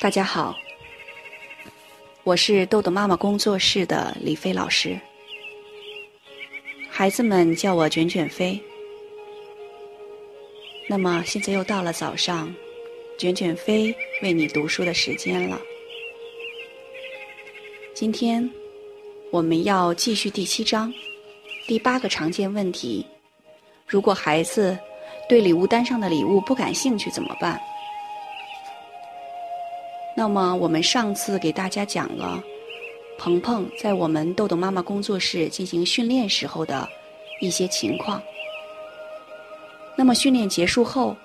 大家好，我是豆豆妈妈工作室的李飞老师，孩子们叫我卷卷飞。那么现在又到了早上，卷卷飞为你读书的时间了。今天我们要继续第七章，第八个常见问题：如果孩子对礼物单上的礼物不感兴趣怎么办？那么我们上次给大家讲了鹏鹏在我们豆豆妈妈工作室进行训练时候的一些情况。那么训练结束后，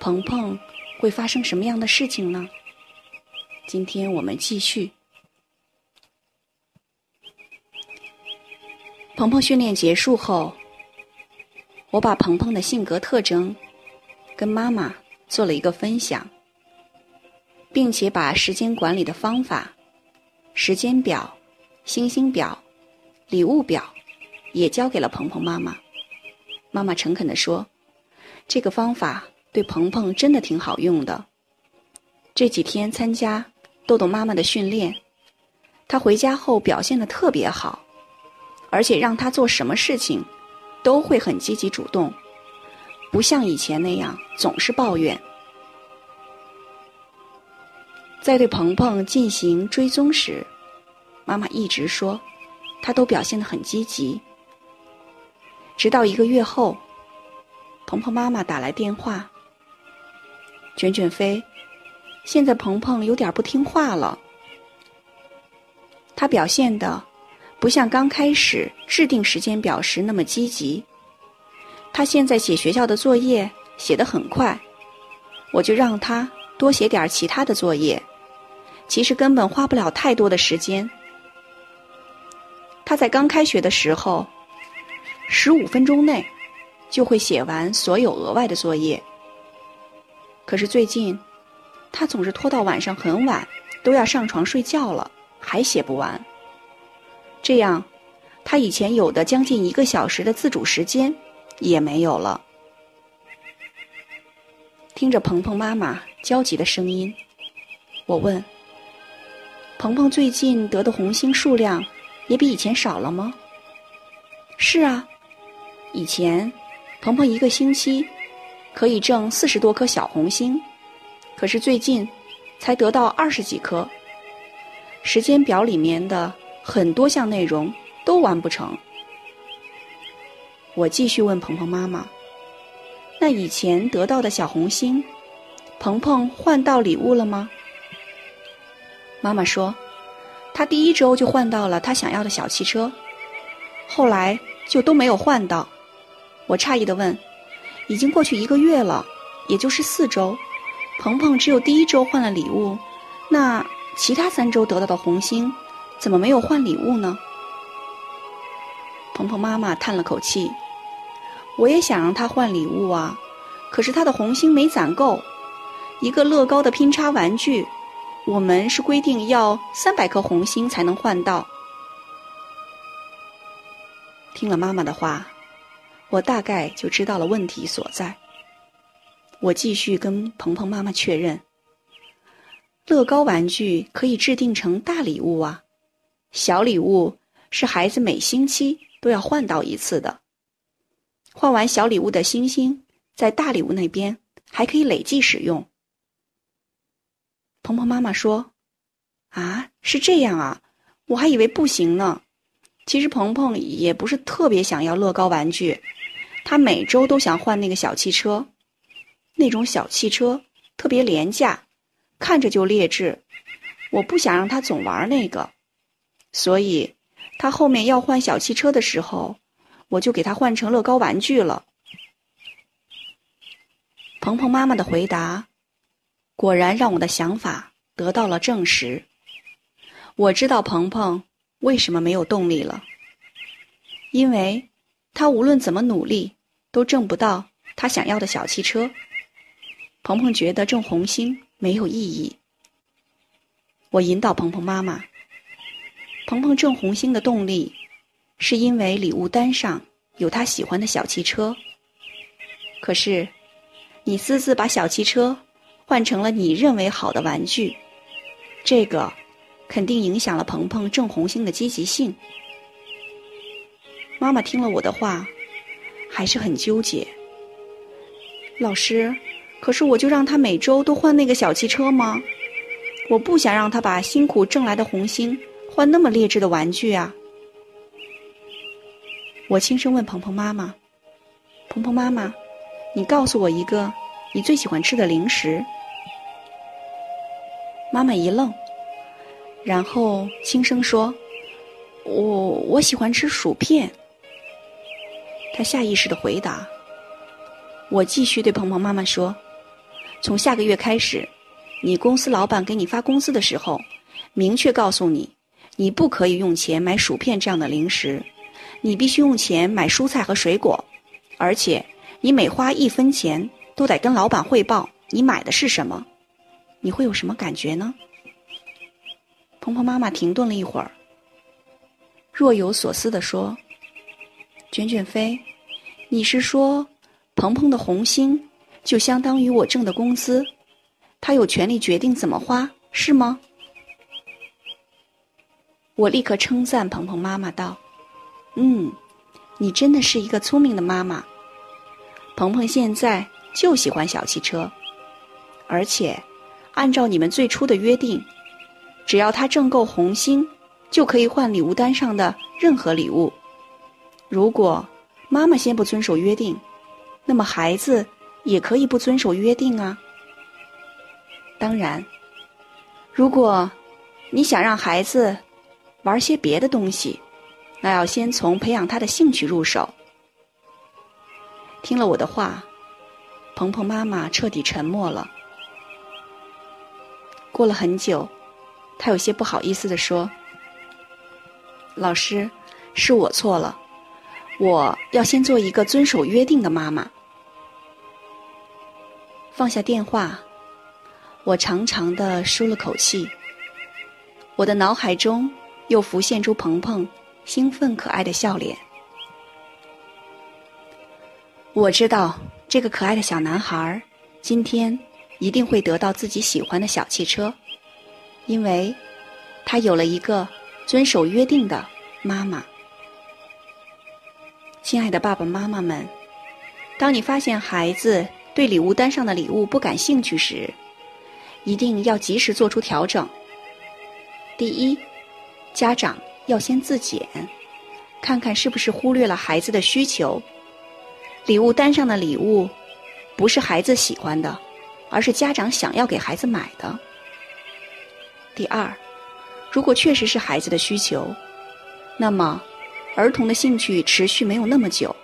鹏鹏会发生什么样的事情呢？今天我们继续。鹏鹏训练结束后，我把鹏鹏的性格特征跟妈妈做了一个分享。并且把时间管理的方法、时间表、星星表、礼物表也交给了鹏鹏妈妈。妈妈诚恳地说：“这个方法对鹏鹏真的挺好用的。这几天参加豆豆妈妈的训练，他回家后表现的特别好，而且让他做什么事情都会很积极主动，不像以前那样总是抱怨。”在对鹏鹏进行追踪时，妈妈一直说，他都表现得很积极。直到一个月后，鹏鹏妈妈打来电话：“卷卷飞，现在鹏鹏有点不听话了。他表现的不像刚开始制定时间表时那么积极。他现在写学校的作业写得很快，我就让他多写点其他的作业。”其实根本花不了太多的时间。他在刚开学的时候，十五分钟内就会写完所有额外的作业。可是最近，他总是拖到晚上很晚，都要上床睡觉了，还写不完。这样，他以前有的将近一个小时的自主时间也没有了。听着鹏鹏妈妈焦急的声音，我问。鹏鹏最近得的红星数量也比以前少了吗？是啊，以前鹏鹏一个星期可以挣四十多颗小红星，可是最近才得到二十几颗。时间表里面的很多项内容都完不成。我继续问鹏鹏妈妈：“那以前得到的小红星，鹏鹏换到礼物了吗？”妈妈说，他第一周就换到了他想要的小汽车，后来就都没有换到。我诧异的问：“已经过去一个月了，也就是四周，鹏鹏只有第一周换了礼物，那其他三周得到的红星，怎么没有换礼物呢？”鹏鹏妈妈叹了口气：“我也想让他换礼物啊，可是他的红星没攒够，一个乐高的拼插玩具。”我们是规定要三百颗红星才能换到。听了妈妈的话，我大概就知道了问题所在。我继续跟鹏鹏妈妈确认：乐高玩具可以制定成大礼物啊，小礼物是孩子每星期都要换到一次的。换完小礼物的星星，在大礼物那边还可以累计使用。鹏鹏妈妈说：“啊，是这样啊，我还以为不行呢。其实鹏鹏也不是特别想要乐高玩具，他每周都想换那个小汽车，那种小汽车特别廉价，看着就劣质。我不想让他总玩那个，所以他后面要换小汽车的时候，我就给他换成乐高玩具了。”鹏鹏妈妈的回答。果然让我的想法得到了证实。我知道鹏鹏为什么没有动力了，因为他无论怎么努力都挣不到他想要的小汽车。鹏鹏觉得挣红星没有意义。我引导鹏鹏妈妈，鹏鹏挣红星的动力是因为礼物单上有他喜欢的小汽车。可是，你私自把小汽车。换成了你认为好的玩具，这个肯定影响了鹏鹏挣红星的积极性。妈妈听了我的话，还是很纠结。老师，可是我就让他每周都换那个小汽车吗？我不想让他把辛苦挣来的红星换那么劣质的玩具啊！我轻声问鹏鹏妈妈：“鹏鹏妈妈，你告诉我一个你最喜欢吃的零食。”妈妈一愣，然后轻声说：“我我喜欢吃薯片。”她下意识的回答。我继续对鹏鹏妈妈说：“从下个月开始，你公司老板给你发工资的时候，明确告诉你，你不可以用钱买薯片这样的零食，你必须用钱买蔬菜和水果，而且你每花一分钱都得跟老板汇报你买的是什么。你会有什么感觉呢？”鹏鹏妈妈停顿了一会儿，若有所思地说：“卷卷飞，你是说？”鹏鹏的红星就相当于我挣的工资，他有权利决定怎么花，是吗？我立刻称赞鹏鹏妈妈道：“嗯，你真的是一个聪明的妈妈。鹏鹏现在就喜欢小汽车，而且按照你们最初的约定，只要他挣够红星，就可以换礼物单上的任何礼物。如果妈妈先不遵守约定。”那么孩子也可以不遵守约定啊。当然，如果你想让孩子玩些别的东西，那要先从培养他的兴趣入手。听了我的话，鹏鹏妈妈彻底沉默了。过了很久，他有些不好意思地说：“老师，是我错了。”我要先做一个遵守约定的妈妈。放下电话，我长长的舒了口气。我的脑海中又浮现出鹏鹏兴奋可爱的笑脸。我知道这个可爱的小男孩今天一定会得到自己喜欢的小汽车，因为他有了一个遵守约定的妈妈。亲爱的爸爸妈妈们，当你发现孩子对礼物单上的礼物不感兴趣时，一定要及时做出调整。第一，家长要先自检，看看是不是忽略了孩子的需求。礼物单上的礼物不是孩子喜欢的，而是家长想要给孩子买的。第二，如果确实是孩子的需求，那么。儿童的兴趣持续没有那么久，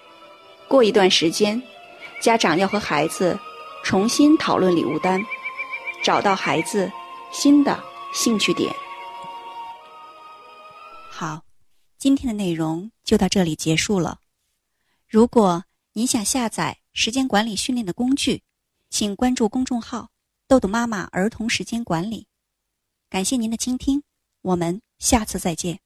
过一段时间，家长要和孩子重新讨论礼物单，找到孩子新的兴趣点。好，今天的内容就到这里结束了。如果您想下载时间管理训练的工具，请关注公众号“豆豆妈妈儿童时间管理”。感谢您的倾听，我们下次再见。